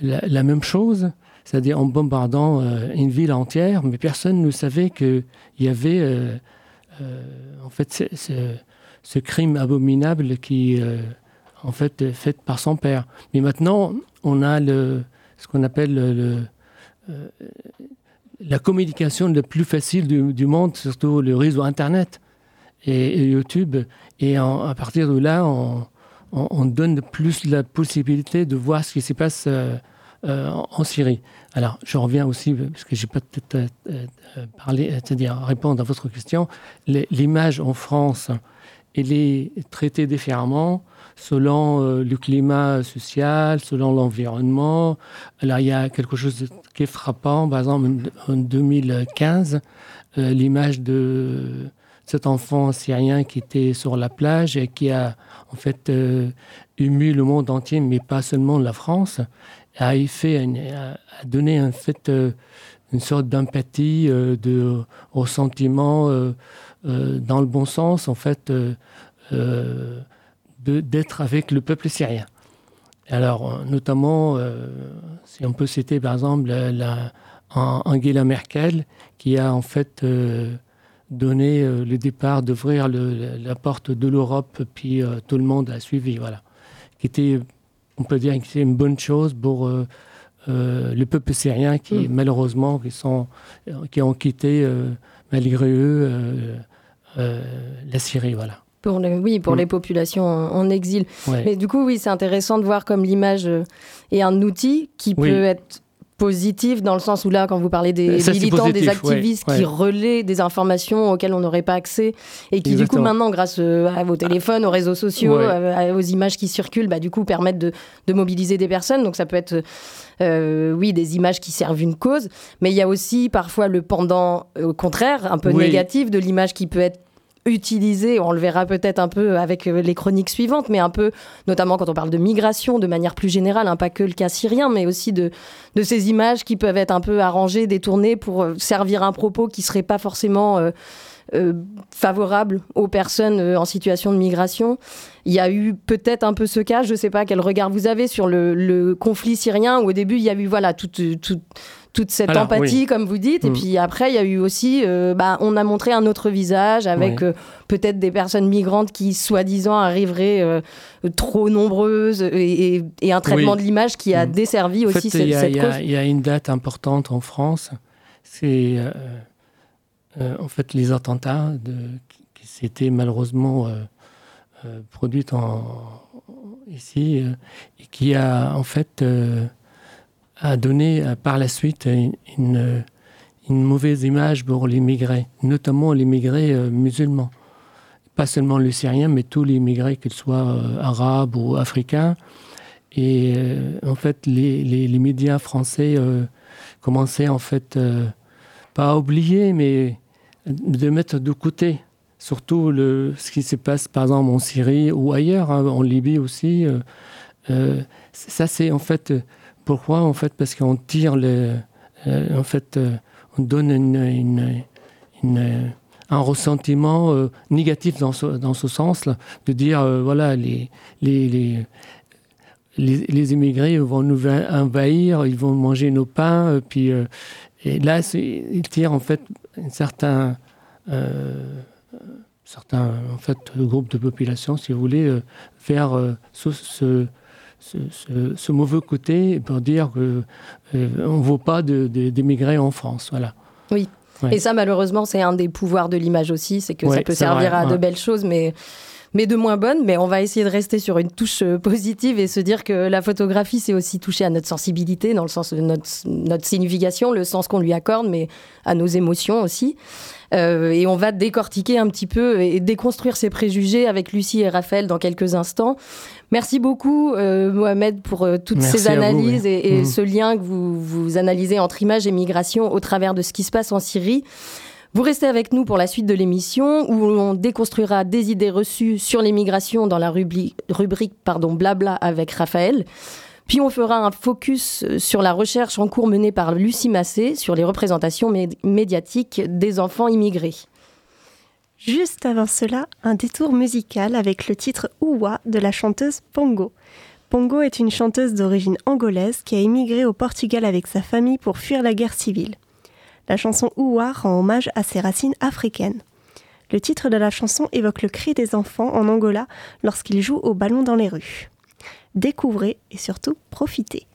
la, même chose, c'est-à-dire en bombardant euh, une ville entière, mais personne ne savait qu'il y avait euh, en fait ce, crime abominable qui en fait fait par son père. Mais maintenant, on a le, ce qu'on appelle le la communication la plus facile du, monde, surtout le réseau Internet et, YouTube. Et à partir de là, on, donne plus la possibilité de voir ce qui se passe euh, euh, en Syrie. Alors, je reviens aussi, parce que je n'ai pas peut-être parlé, c'est-à-dire répondre à votre question. L'image en France, elle est traitée différemment selon euh, le climat social, selon l'environnement. Là, il y a quelque chose qui est frappant. Par exemple, en 2015, euh, l'image de cet enfant syrien qui était sur la plage et qui a en fait ému le monde entier, mais pas seulement la France, a, fait, a donné en fait une sorte d'empathie, de ressentiment dans le bon sens, en fait d'être avec le peuple syrien. Alors, euh, notamment, euh, si on peut citer par exemple la, Angela Merkel, qui a en fait euh, donné le départ d'ouvrir la porte de l'Europe, puis tout le monde a suivi, voilà. Qui était, on peut dire que c'est une bonne chose pour le peuple syrien qui, mm. malheureusement, qui, sont, qui ont quitté, malgré eux, la Syrie, voilà. Pour oui, pour mm. les populations en, exil. Mais du coup, oui, c'est intéressant de voir comme l'image euh, est un outil qui peut être positif dans le sens où là, quand vous parlez des militants, des activistes qui relaient des informations auxquelles on n'aurait pas accès et qui du coup maintenant, grâce euh, à vos téléphones, aux réseaux sociaux, aux images qui circulent, bah, du coup permettent de, de, mobiliser des personnes. Donc ça peut être, euh, oui, des images qui servent une cause, mais il y a aussi parfois le pendant au contraire, un peu négatif de l'image qui peut être utilisé, on le verra peut-être un peu avec euh, les chroniques suivantes, mais un peu, notamment quand on parle de migration de manière plus générale, hein, pas que le cas syrien, mais aussi de, de ces images qui peuvent être un peu arrangées, détournées pour euh, servir un propos qui serait pas forcément euh, favorable aux personnes en situation de migration. Il y a eu peut-être un peu ce cas, je ne sais pas quel regard vous avez sur le, le conflit syrien, où au début il y a eu voilà toute, toute toute cette empathie, comme vous dites. Et mm. puis après, il y a eu aussi, euh, bah, on a montré un autre visage avec euh, peut-être des personnes migrantes qui, soi-disant, arriveraient euh, trop nombreuses et, un traitement de l'image qui a mm. desservi aussi cette, cause. Il y, a une date importante en France, c'est en fait les attentats qui, s'étaient malheureusement produits en, ici et qui a en fait a donné euh, par la suite une, mauvaise image pour les migrés, notamment les migrés euh, musulmans. Pas seulement les Syriens, mais tous les migrés, qu'ils soient euh, arabes ou africains. Et en fait, les, les, médias français commençaient en fait, pas à oublier, mais de mettre de côté surtout le, ce qui se passe par exemple en Syrie ou ailleurs, hein, en Libye aussi. ça, c'est en fait pourquoi En fait, parce qu'on tire. Euh, en fait, euh, on donne un ressentiment euh, négatif dans ce, dans ce sens, là, de dire voilà, les, les, les, les, immigrés vont nous envahir, ils vont manger nos pains, puis et là, ils tirent en fait un certain, certain en fait, groupe de population, si vous voulez, vers ce ce, mauvais côté pour dire qu'on euh, ne vaut pas d'émigrer en France. Voilà. Oui. Et ça, malheureusement, c'est un des pouvoirs de l'image aussi, c'est que ça peut servir à de belles choses, mais mais de moins bonnes. Mais on va essayer de rester sur une touche euh, positive et se dire que la photographie, c'est aussi toucher à notre sensibilité, dans le sens de notre, notre signification, le sens qu'on lui accorde, mais à nos émotions aussi. Euh, et on va décortiquer un petit peu et déconstruire ces préjugés avec Lucie et Raphaël dans quelques instants. Merci beaucoup, euh, Mohamed, pour toutes ces analyses et, mmh. ce lien que vous, vous analysez entre images et migration au travers de ce qui se passe en Syrie. Vous restez avec nous pour la suite de l'émission où on déconstruira des idées reçues sur l'immigration dans la rubrique, pardon, Blabla avec Raphaël. Puis on fera un focus sur la recherche en cours menée par Lucie Massé sur les représentations médiatiques des enfants immigrés. Juste avant cela, un détour musical avec le titre Ouwa de la chanteuse Pongo. Pongo est une chanteuse d'origine angolaise qui a immigré au Portugal avec sa famille pour fuir la guerre civile la chanson Ouwa rend hommage à ses racines africaines. Le titre de la chanson évoque le cri des enfants en Angola lorsqu'ils jouent au ballon dans les rues. Découvrez et surtout profitez.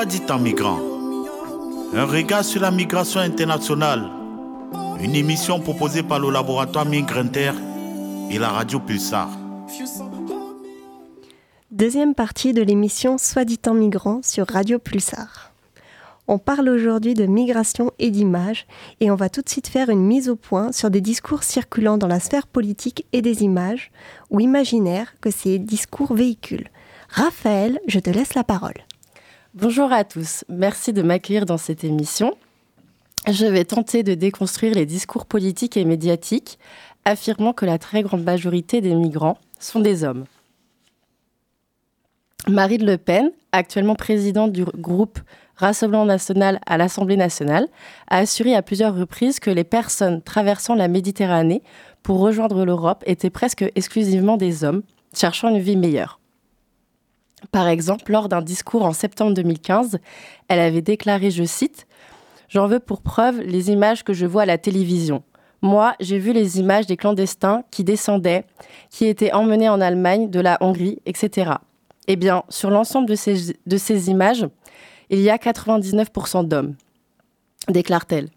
Dit en migrant. Un regard sur la migration internationale. Une émission proposée par le laboratoire Migrinter et la radio Pulsar. Deuxième partie de l'émission Soit dit en migrant sur Radio Pulsar. On parle aujourd'hui de migration et d'image et on va tout de suite faire une mise au point sur des discours circulant dans la sphère politique et des images ou imaginaires que ces discours véhiculent. Raphaël, je te laisse la parole. Bonjour à tous, merci de m'accueillir dans cette émission. Je vais tenter de déconstruire les discours politiques et médiatiques affirmant que la très grande majorité des migrants sont des hommes. Marine Le Pen, actuellement présidente du groupe Rassemblement national à l'Assemblée nationale, a assuré à plusieurs reprises que les personnes traversant la Méditerranée pour rejoindre l'Europe étaient presque exclusivement des hommes cherchant une vie meilleure. Par exemple, lors d'un discours en septembre 2015, elle avait déclaré, je cite, J'en veux pour preuve les images que je vois à la télévision. Moi, j'ai vu les images des clandestins qui descendaient, qui étaient emmenés en Allemagne, de la Hongrie, etc. Eh bien, sur l'ensemble de ces, images, il y a 99% d'hommes, déclare-t-elle.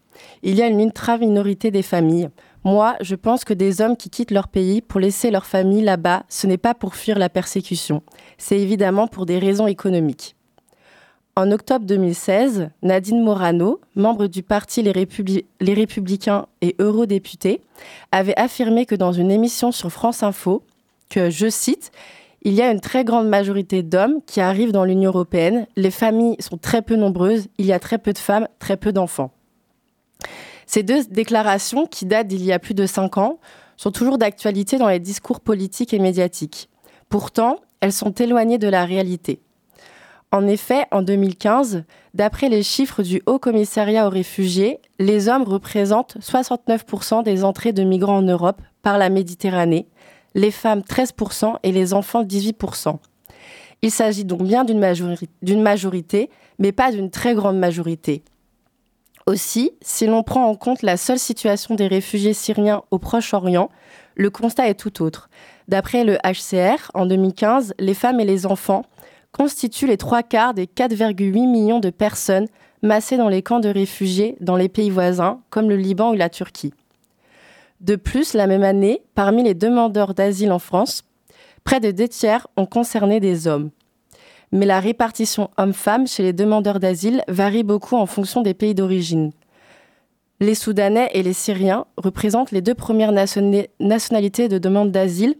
Il y a une ultra-minorité des familles, Moi, je pense que des hommes qui quittent leur pays pour laisser leur famille là-bas, ce n'est pas pour fuir la persécution, c'est évidemment pour des raisons économiques. En octobre 2016, Nadine Morano, membre du parti Les, Républicains et eurodéputé, avait affirmé que dans une émission sur France Info, que, je cite, il y a une très grande majorité d'hommes qui arrivent dans l'Union européenne, les familles sont très peu nombreuses, il y a très peu de femmes, très peu d'enfants. Ces deux déclarations, qui datent d'il y a plus de cinq ans, sont toujours d'actualité dans les discours politiques et médiatiques. Pourtant, elles sont éloignées de la réalité. En effet, en 2015, d'après les chiffres du Haut Commissariat aux réfugiés, les hommes représentent 69% des entrées de migrants en Europe par la Méditerranée, les femmes 13% et les enfants 18%. Il s'agit donc bien d'une majorité, mais pas d'une très grande majorité. Aussi, si l'on prend en compte la seule situation des réfugiés syriens au Proche-Orient, le constat est tout autre. D'après le HCR, en 2015, les femmes et les enfants constituent les trois quarts des 4,8 millions de personnes massées dans les camps de réfugiés dans les pays voisins, comme le Liban ou la Turquie. De plus, la même année, parmi les demandeurs d'asile en France, près de deux tiers ont concerné des hommes mais la répartition homme-femme chez les demandeurs d'asile varie beaucoup en fonction des pays d'origine. Les Soudanais et les Syriens représentent les deux premières nationalités de demande d'asile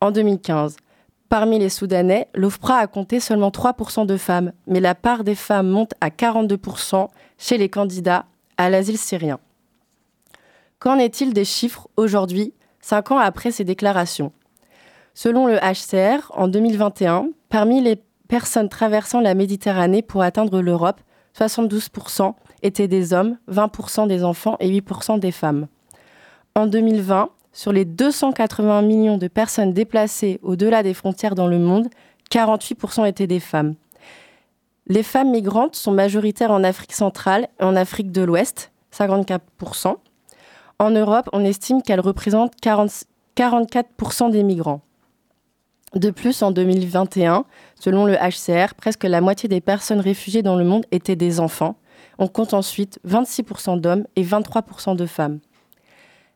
en 2015. Parmi les Soudanais, l'OFPRA a compté seulement 3% de femmes, mais la part des femmes monte à 42% chez les candidats à l'asile syrien. Qu'en est-il des chiffres aujourd'hui, cinq ans après ces déclarations? Selon le HCR, en 2021, parmi les personnes traversant la Méditerranée pour atteindre l'Europe, 72% étaient des hommes, 20% des enfants et 8% des femmes. En 2020, sur les 280 millions de personnes déplacées au-delà des frontières dans le monde, 48% étaient des femmes. Les femmes migrantes sont majoritaires en Afrique centrale et en Afrique de l'Ouest, 54%. En Europe, on estime qu'elles représentent 44% des migrants. De plus, en 2021, selon le HCR, presque la moitié des personnes réfugiées dans le monde étaient des enfants. On compte ensuite 26% d'hommes et 23% de femmes.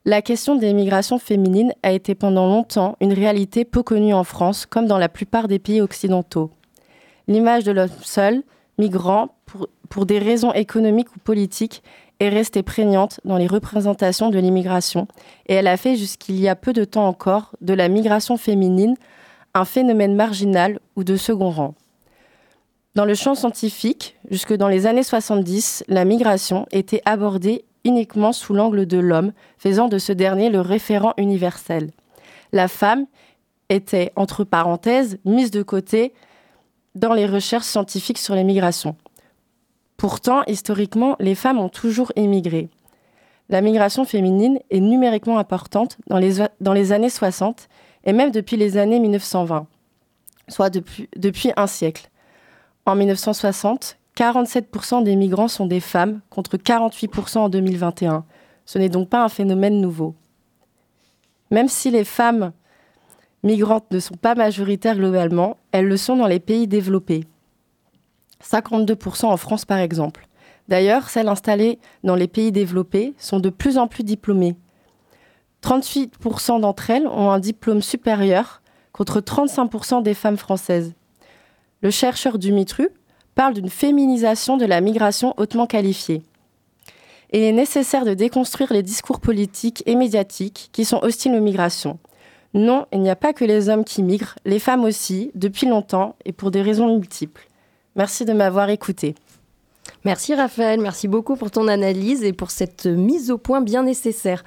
La question des migrations féminines a été pendant longtemps une réalité peu connue en France, comme dans la plupart des pays occidentaux. L'image de l'homme seul, migrant, pour, des raisons économiques ou politiques, est restée prégnante dans les représentations de l'immigration, et elle a fait jusqu'il y a peu de temps encore de la migration féminine un phénomène marginal ou de second rang. Dans le champ scientifique, jusque dans les années 70, la migration était abordée uniquement sous l'angle de l'homme, faisant de ce dernier le référent universel. La femme était, entre parenthèses, mise de côté dans les recherches scientifiques sur les migrations. Pourtant, historiquement, les femmes ont toujours émigré. La migration féminine est numériquement importante dans les, années 60 et même depuis les années 1920, soit depuis un siècle. En 1960, 47% des migrants sont des femmes, contre 48% en 2021. Ce n'est donc pas un phénomène nouveau. Même si les femmes migrantes ne sont pas majoritaires globalement, elles le sont dans les pays développés. 52% en France par exemple. D'ailleurs, celles installées dans les pays développés sont de plus en plus diplômées. 38% d'entre elles ont un diplôme supérieur contre 35% des femmes françaises. Le chercheur Dumitru parle d'une féminisation de la migration hautement qualifiée. il est nécessaire de déconstruire les discours politiques et médiatiques qui sont hostiles aux migrations. Non, il n'y a pas que les hommes qui migrent, les femmes aussi, depuis longtemps et pour des raisons multiples. Merci de m'avoir écouté. Merci Raphaël, merci beaucoup pour ton analyse et pour cette mise au point bien nécessaire.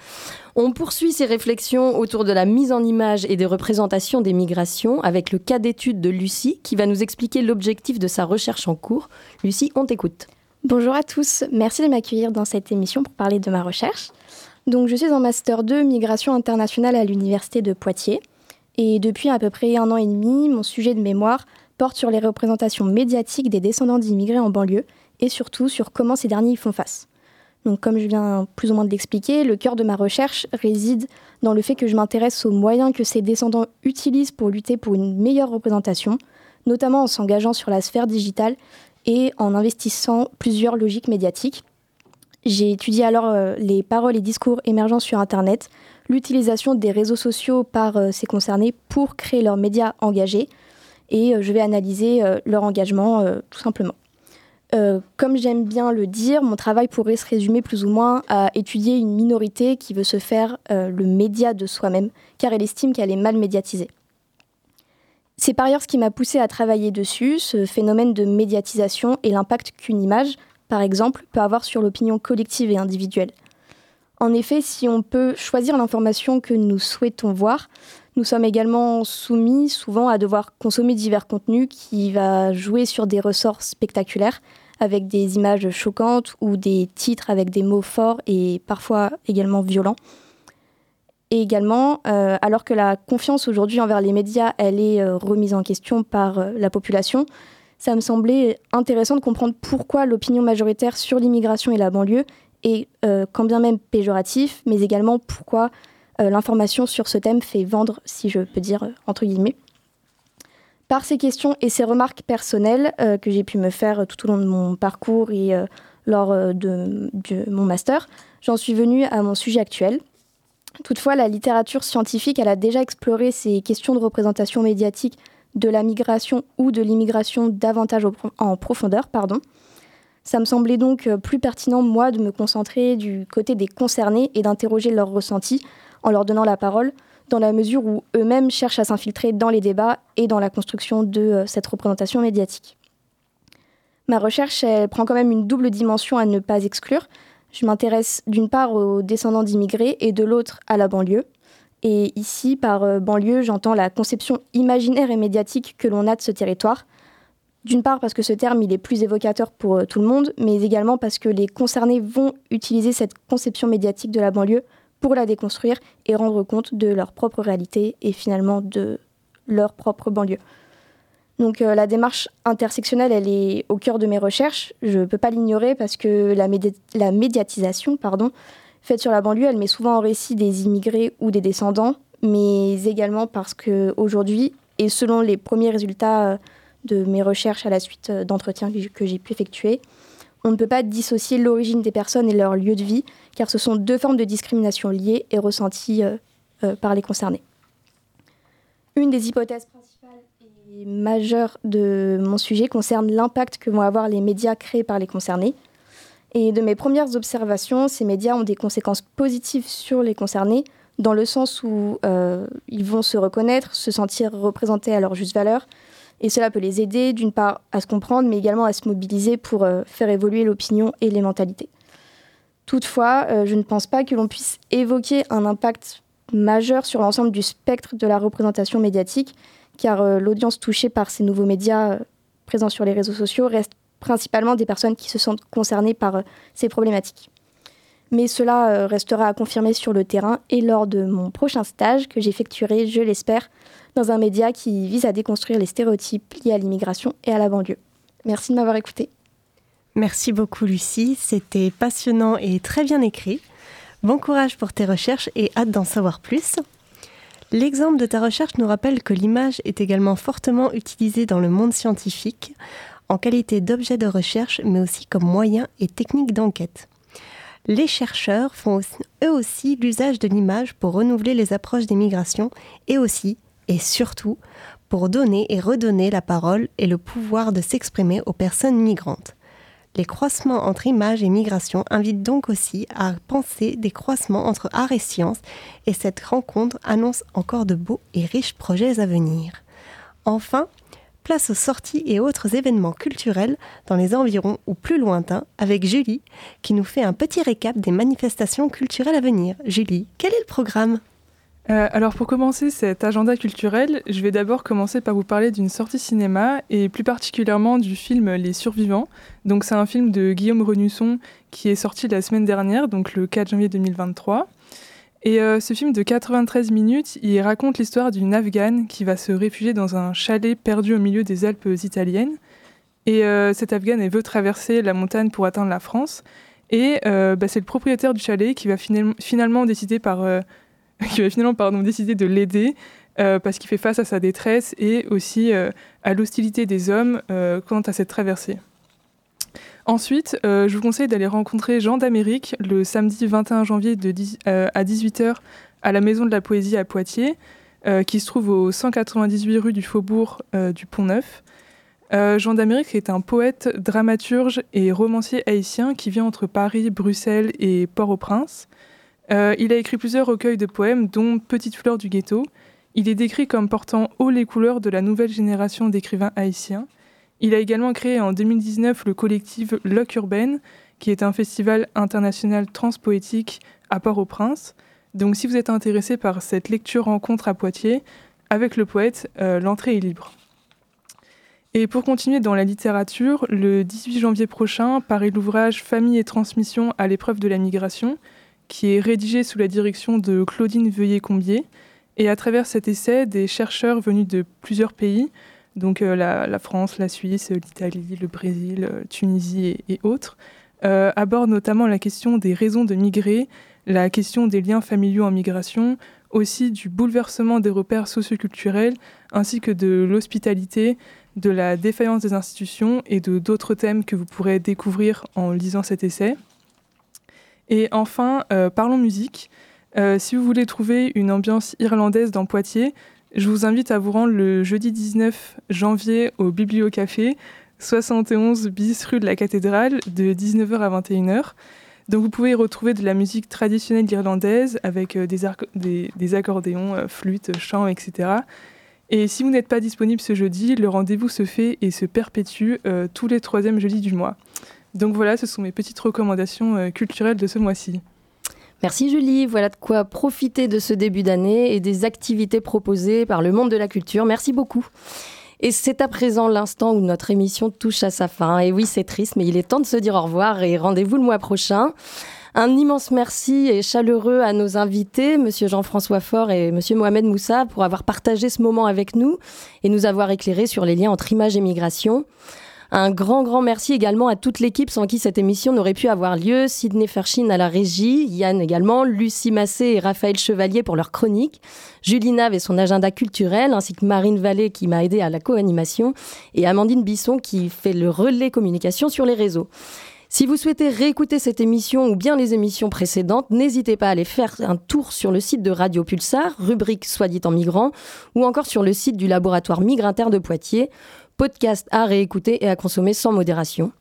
On poursuit ces réflexions autour de la mise en image et des représentations des migrations avec le cas d'étude de Lucie qui va nous expliquer l'objectif de sa recherche en cours. Lucie, on t'écoute. Bonjour à tous, merci de m'accueillir dans cette émission pour parler de ma recherche. Donc je suis en master 2 migration internationale à l'université de Poitiers et depuis à peu près un an et demi, mon sujet de mémoire porte sur les représentations médiatiques des descendants d'immigrés en banlieue et surtout sur comment ces derniers y font face. Donc, comme je viens plus ou moins de l'expliquer, le cœur de ma recherche réside dans le fait que je m'intéresse aux moyens que ces descendants utilisent pour lutter pour une meilleure représentation, notamment en s'engageant sur la sphère digitale et en investissant plusieurs logiques médiatiques. J'ai étudié alors les paroles et discours émergents sur Internet, l'utilisation des réseaux sociaux par ces concernés pour créer leurs médias engagés, et je vais analyser leur engagement tout simplement. Comme j'aime bien le dire, mon travail pourrait se résumer plus ou moins à étudier une minorité qui veut se faire le média de soi-même, car elle estime qu'elle est mal médiatisée. C'est par ailleurs ce qui m'a poussé à travailler dessus, ce phénomène de médiatisation et l'impact qu'une image, par exemple, peut avoir sur l'opinion collective et individuelle. En effet, si on peut choisir l'information que nous souhaitons voir, nous sommes également soumis souvent à devoir consommer divers contenus qui va jouer sur des ressorts spectaculaires, avec des images choquantes ou des titres avec des mots forts et parfois également violents. Et également, euh, alors que la confiance aujourd'hui envers les médias, elle est euh, remise en question par euh, la population, ça me semblait intéressant de comprendre pourquoi l'opinion majoritaire sur l'immigration et la banlieue est quand bien même péjoratif, mais également pourquoi l'information sur ce thème fait vendre, si je peux dire entre guillemets. Par ces questions et ces remarques personnelles que j'ai pu me faire tout au long de mon parcours et lors de, mon master, j'en suis venue à mon sujet actuel, Toutefois, la littérature scientifique, elle a déjà exploré ces questions de représentation médiatique de la migration ou de l'immigration davantage en profondeur. Pardon. Ça me semblait donc euh, plus pertinent, moi, de me concentrer du côté des concernés et d'interroger leurs ressentis en leur donnant la parole, dans la mesure où eux-mêmes cherchent à s'infiltrer dans les débats et dans la construction de euh, cette représentation médiatique. Ma recherche, elle prend quand même une double dimension à ne pas exclure, je m'intéresse d'une part aux descendants d'immigrés et de l'autre à la banlieue. Et ici, par euh, banlieue, j'entends la conception imaginaire et médiatique que l'on a de ce territoire. D'une part parce que ce terme il est plus évocateur pour euh, tout le monde, mais également parce que les concernés vont utiliser cette conception médiatique de la banlieue pour la déconstruire et rendre compte de leur propre réalité et finalement de leur propre banlieue. Donc euh, la démarche intersectionnelle, elle est au cœur de mes recherches. Je ne peux pas l'ignorer parce que la, médiatisation faite sur la banlieue, elle met souvent en récit des immigrés ou des descendants, mais également parce qu'aujourd'hui, et selon les premiers résultats euh, de mes recherches à la suite euh, d'entretiens que j'ai pu effectuer, on ne peut pas dissocier l'origine des personnes et leur lieu de vie, car ce sont deux formes de discrimination liées et ressenties par les concernés. Une des hypothèses principales majeur de mon sujet concerne l'impact que vont avoir les médias créés par les concernés. Et de mes premières observations, ces médias ont des conséquences positives sur les concernés, dans le sens où euh, ils vont se reconnaître, se sentir représentés à leur juste valeur. Et cela peut les aider, d'une part, à se comprendre, mais également à se mobiliser pour euh, faire évoluer l'opinion et les mentalités. Toutefois, euh, je ne pense pas que l'on puisse évoquer un impact majeur sur l'ensemble du spectre de la représentation médiatique, car euh, l'audience touchée par ces nouveaux médias présents sur les réseaux sociaux reste principalement des personnes qui se sentent concernées par ces problématiques. Mais cela restera à confirmer sur le terrain et lors de mon prochain stage que j'effectuerai, je l'espère, dans un média qui vise à déconstruire les stéréotypes liés à l'immigration et à la banlieue. Merci de m'avoir écouté. Merci beaucoup Lucie, c'était passionnant et très bien écrit. Bon courage pour tes recherches et hâte d'en savoir plus. L'exemple de ta recherche nous rappelle que l'image est également fortement utilisée dans le monde scientifique, en qualité d'objet de recherche, mais aussi comme moyen et technique d'enquête. Les chercheurs font eux aussi l'usage de l'image pour renouveler les approches des migrations et aussi, et surtout, pour donner et redonner la parole et le pouvoir de s'exprimer aux personnes migrantes. Les croisements entre images et migration invitent donc aussi à penser des croisements entre art et science, et cette rencontre annonce encore de beaux et riches projets à venir. Enfin, place aux sorties et autres événements culturels dans les environs ou plus lointains avec Julie, qui nous fait un petit récap des manifestations culturelles à venir. Julie, quel est le programme? Euh, alors pour commencer cet agenda culturel, je vais d'abord commencer par vous parler d'une sortie cinéma et plus particulièrement du film Les Survivants. Donc c'est un film de Guillaume Renusson qui est sorti la semaine dernière, donc le 4 janvier 2023. Et euh, ce film de 93 minutes, il raconte l'histoire d'une Afghane qui va se réfugier dans un chalet perdu au milieu des Alpes italiennes. Et euh, cette Afghane, elle veut traverser la montagne pour atteindre la France. Et bah, c'est le propriétaire du chalet qui va finalement décider par [laughs] qui va finalement décider de l'aider euh, parce qu'il fait face à sa détresse et aussi euh, à l'hostilité des hommes euh, quant à cette traversée. Ensuite, je vous conseille d'aller rencontrer Jean d'Amérique le samedi 21 janvier à 18h à la Maison de la Poésie à Poitiers, qui se trouve au 198 rue du Faubourg du Pont-Neuf. Jean d'Amérique est un poète, dramaturge et romancier haïtien qui vit entre Paris, Bruxelles et Port-au-Prince. Euh, il a écrit plusieurs recueils de poèmes, dont Petite fleur du ghetto. Il est décrit comme portant haut les couleurs de la nouvelle génération d'écrivains haïtiens. Il a également créé en 2019 le collectif Loc Urbaine, qui est un festival international transpoétique à Port-au-Prince. Donc si vous êtes intéressé par cette lecture-rencontre à Poitiers, avec le poète, euh, l'entrée est libre. Et pour continuer dans la littérature, le 18 janvier prochain paraît l'ouvrage Famille et transmission à l'épreuve de la migration, qui est rédigé sous la direction de Claudine Veuillet-Combier. Et à travers cet essai, des chercheurs venus de plusieurs pays, donc euh, la, France, la Suisse, l'Italie, le Brésil, euh, Tunisie et, autres, euh, abordent notamment la question des raisons de migrer, la question des liens familiaux en migration, aussi du bouleversement des repères socioculturels, ainsi que de l'hospitalité, de la défaillance des institutions et de d'autres thèmes que vous pourrez découvrir en lisant cet essai. Et enfin, euh, parlons musique. Euh, si vous voulez trouver une ambiance irlandaise dans Poitiers, je vous invite à vous rendre le jeudi 19 janvier au Bibliocafé, 71 bis rue de la Cathédrale, de 19h à 21h. Donc vous pouvez y retrouver de la musique traditionnelle irlandaise avec euh, des, accordéons, flûtes, chants, etc. Et si vous n'êtes pas disponible ce jeudi, le rendez-vous se fait et se perpétue tous les troisièmes jeudis du mois. Donc voilà, ce sont mes petites recommandations euh, culturelles de ce mois-ci. Merci Julie, voilà de quoi profiter de ce début d'année et des activités proposées par le monde de la culture. Merci beaucoup. Et c'est à présent l'instant où notre émission touche à sa fin. Et oui, c'est triste, mais il est temps de se dire au revoir et rendez-vous le mois prochain. Un immense merci et chaleureux à nos invités, Monsieur Jean-François Faure et Monsieur Mohamed Moussa, pour avoir partagé ce moment avec nous et nous avoir éclairé sur les liens entre image et migration. Un grand, grand merci également à toute l'équipe sans qui cette émission n'aurait pu avoir lieu. Sidney Ferchin à la régie, Yann également, Lucie Massé et Raphaël Chevalier pour leur chronique, Julie Nave et son agenda culturel, ainsi que Marine Vallée qui m'a aidé à la co-animation, et Amandine Bisson qui fait le relais communication sur les réseaux. Si vous souhaitez réécouter cette émission ou bien les émissions précédentes, n'hésitez pas à aller faire un tour sur le site de Radio Pulsar, rubrique Soit dit en migrant, ou encore sur le site du laboratoire Migrinter de Poitiers podcast à réécouter et à consommer sans modération.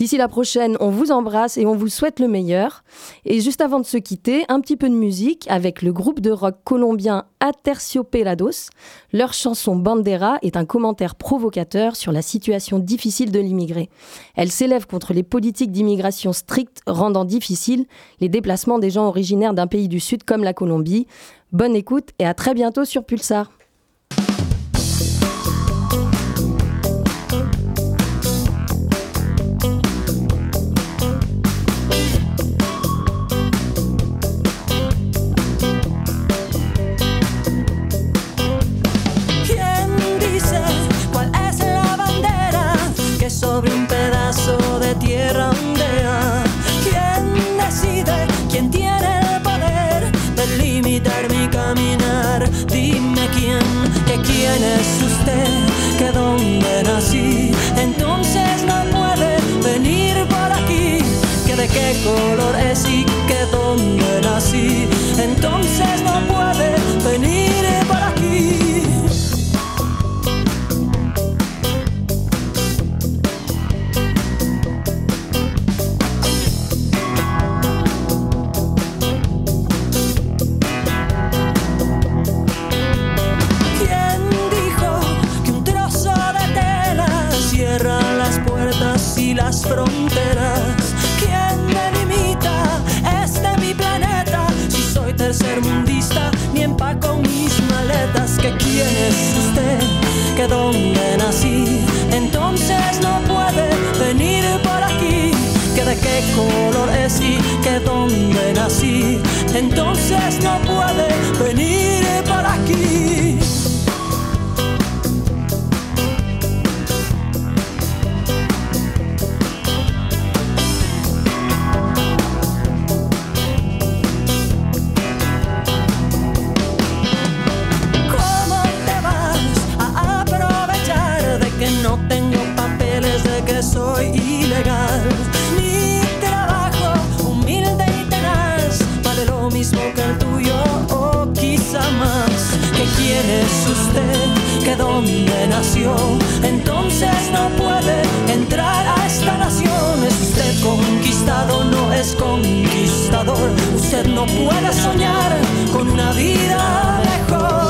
D'ici la prochaine, on vous embrasse et on vous souhaite le meilleur. Et juste avant de se quitter, un petit peu de musique avec le groupe de rock colombien Aterciopelados. Leur chanson Bandera est un commentaire provocateur sur la situation difficile de l'immigré. Elle s'élève contre les politiques d'immigration strictes rendant difficile les déplacements des gens originaires d'un pays du Sud comme la Colombie. Bonne écoute et à très bientôt sur Pulsar. ¿Quién decide? ¿Quién tiene el poder de limitar mi caminar? Dime quién, que quién es usted, que dónde nací. Entonces no puede venir por aquí, que de qué color es y que dónde nací. Puertas y las fronteras? ser mundista ni empaco mis maletas. Que quién es usted, que dónde nací, entonces no puede venir por aquí. Que de qué color es y que dónde nací, entonces no puede venir usted que donde nació, entonces no puede entrar a esta nación. Usted conquistado, no es conquistador. Usted no puede soñar con una vida mejor.